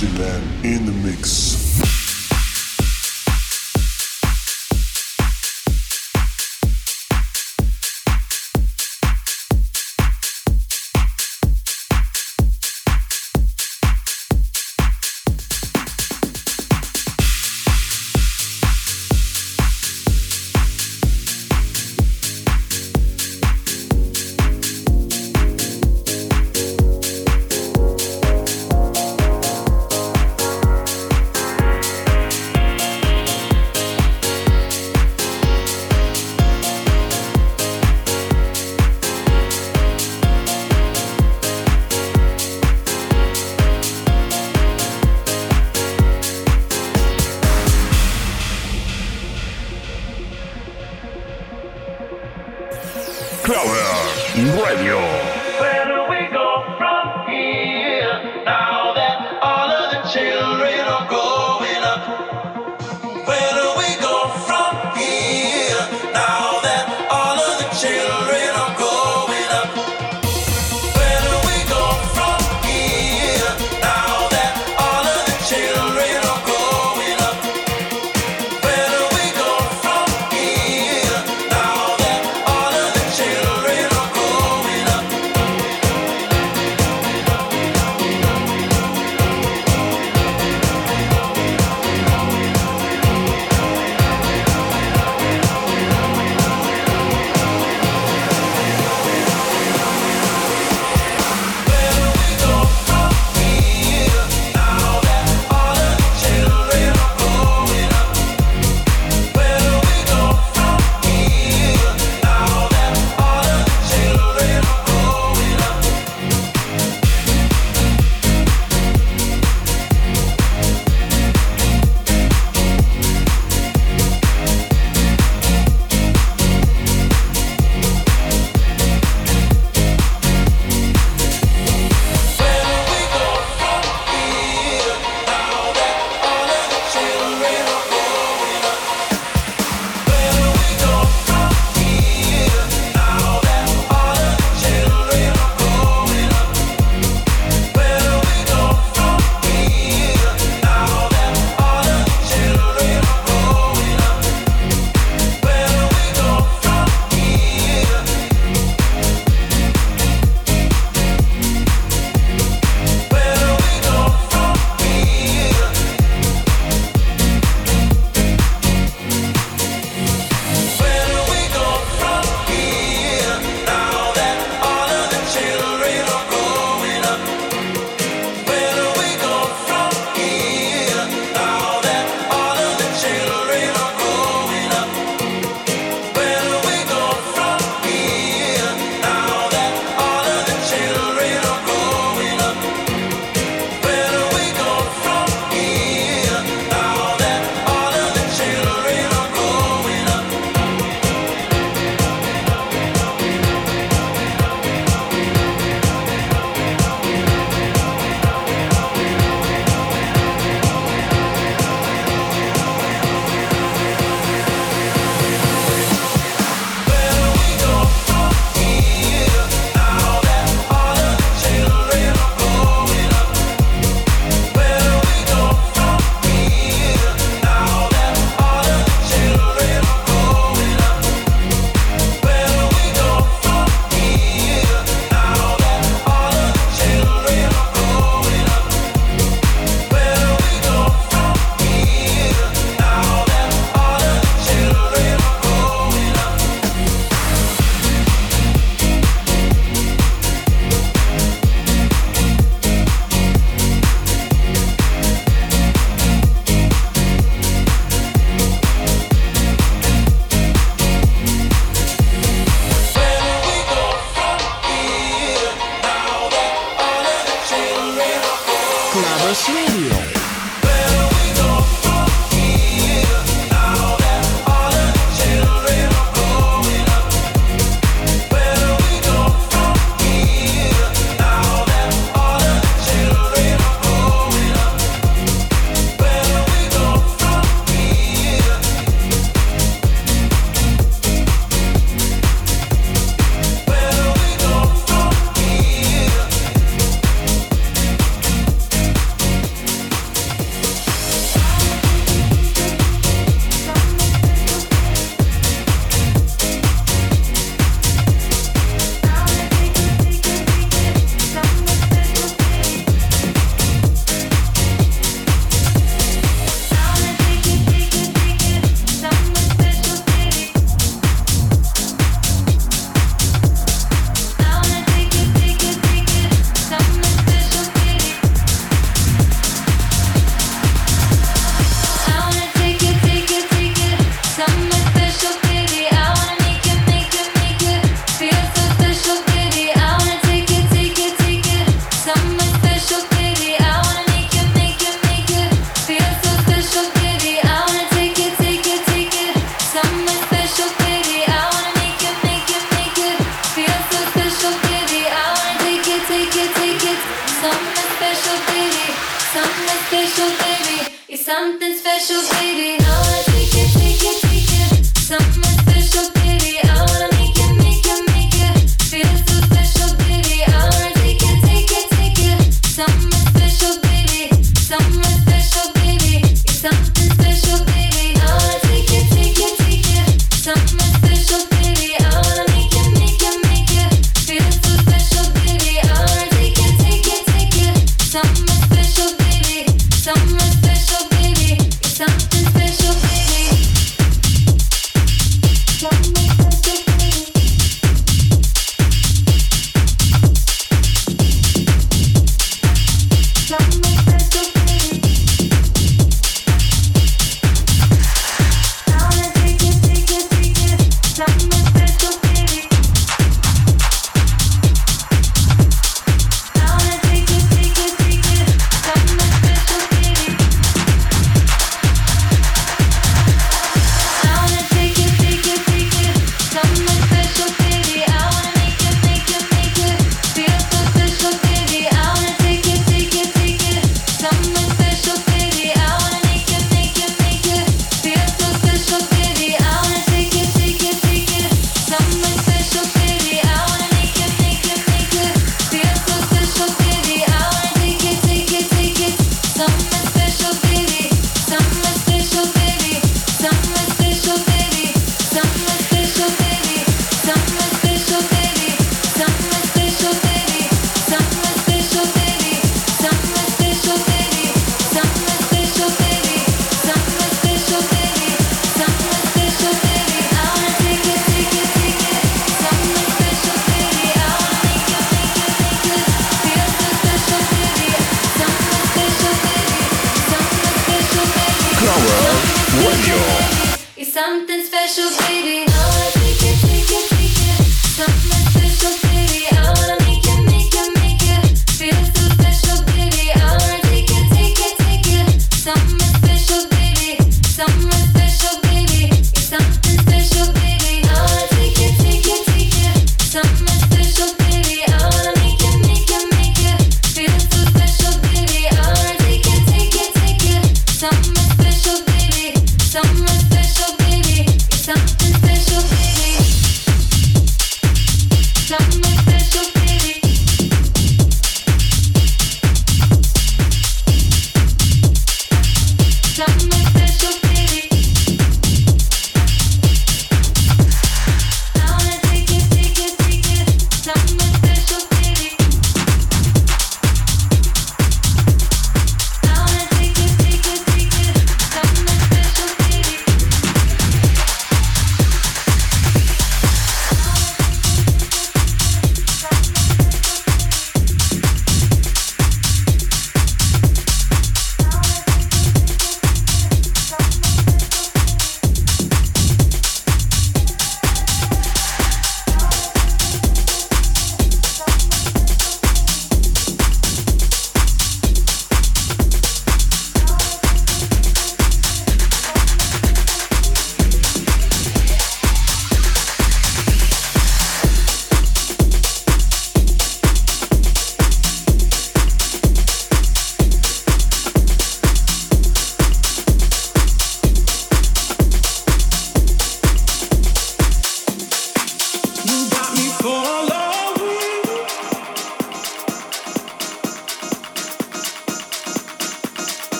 In the mix.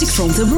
Music from the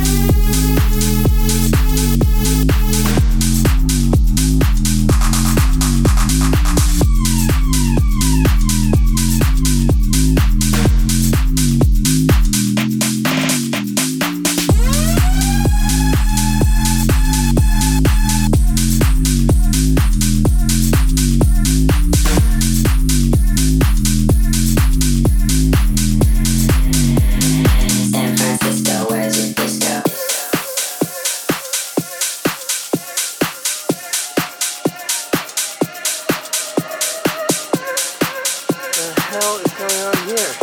Hell is going on here?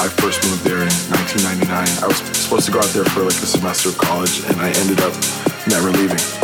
I first moved there in 1999. I was supposed to go out there for like a semester of college, and I ended up never leaving.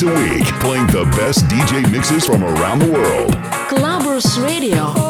Days a week, playing the best DJ mixes from around the world. Clubbers Radio.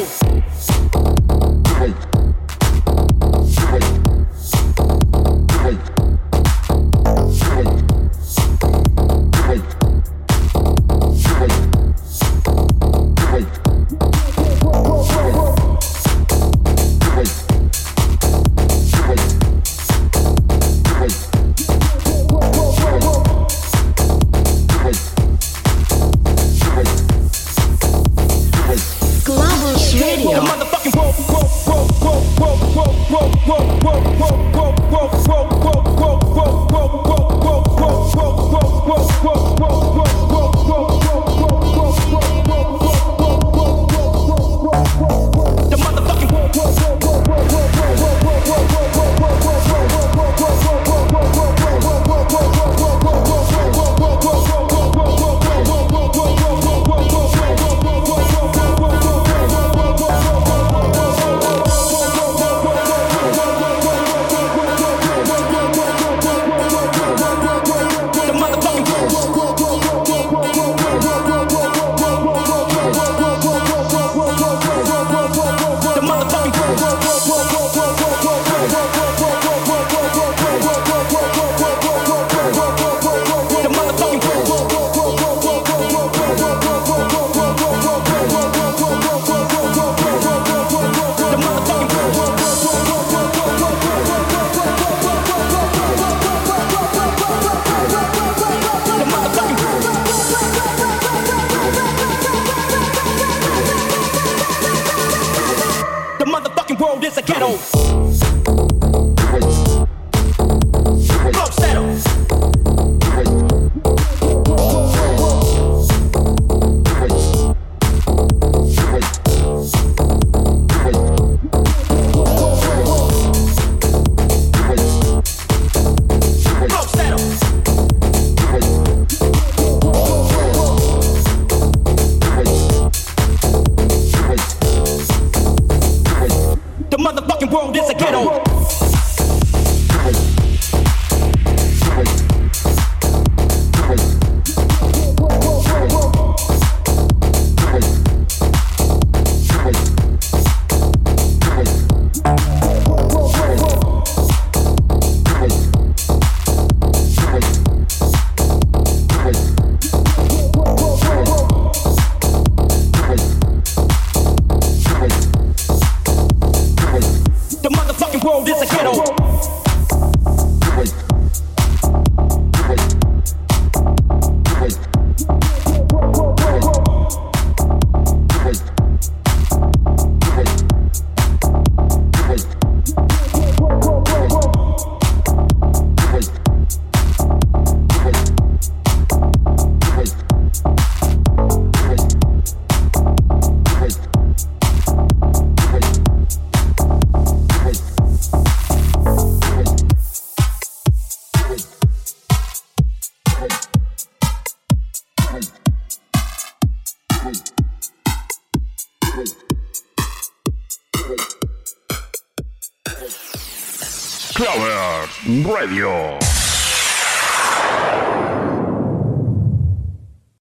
Flow Radio.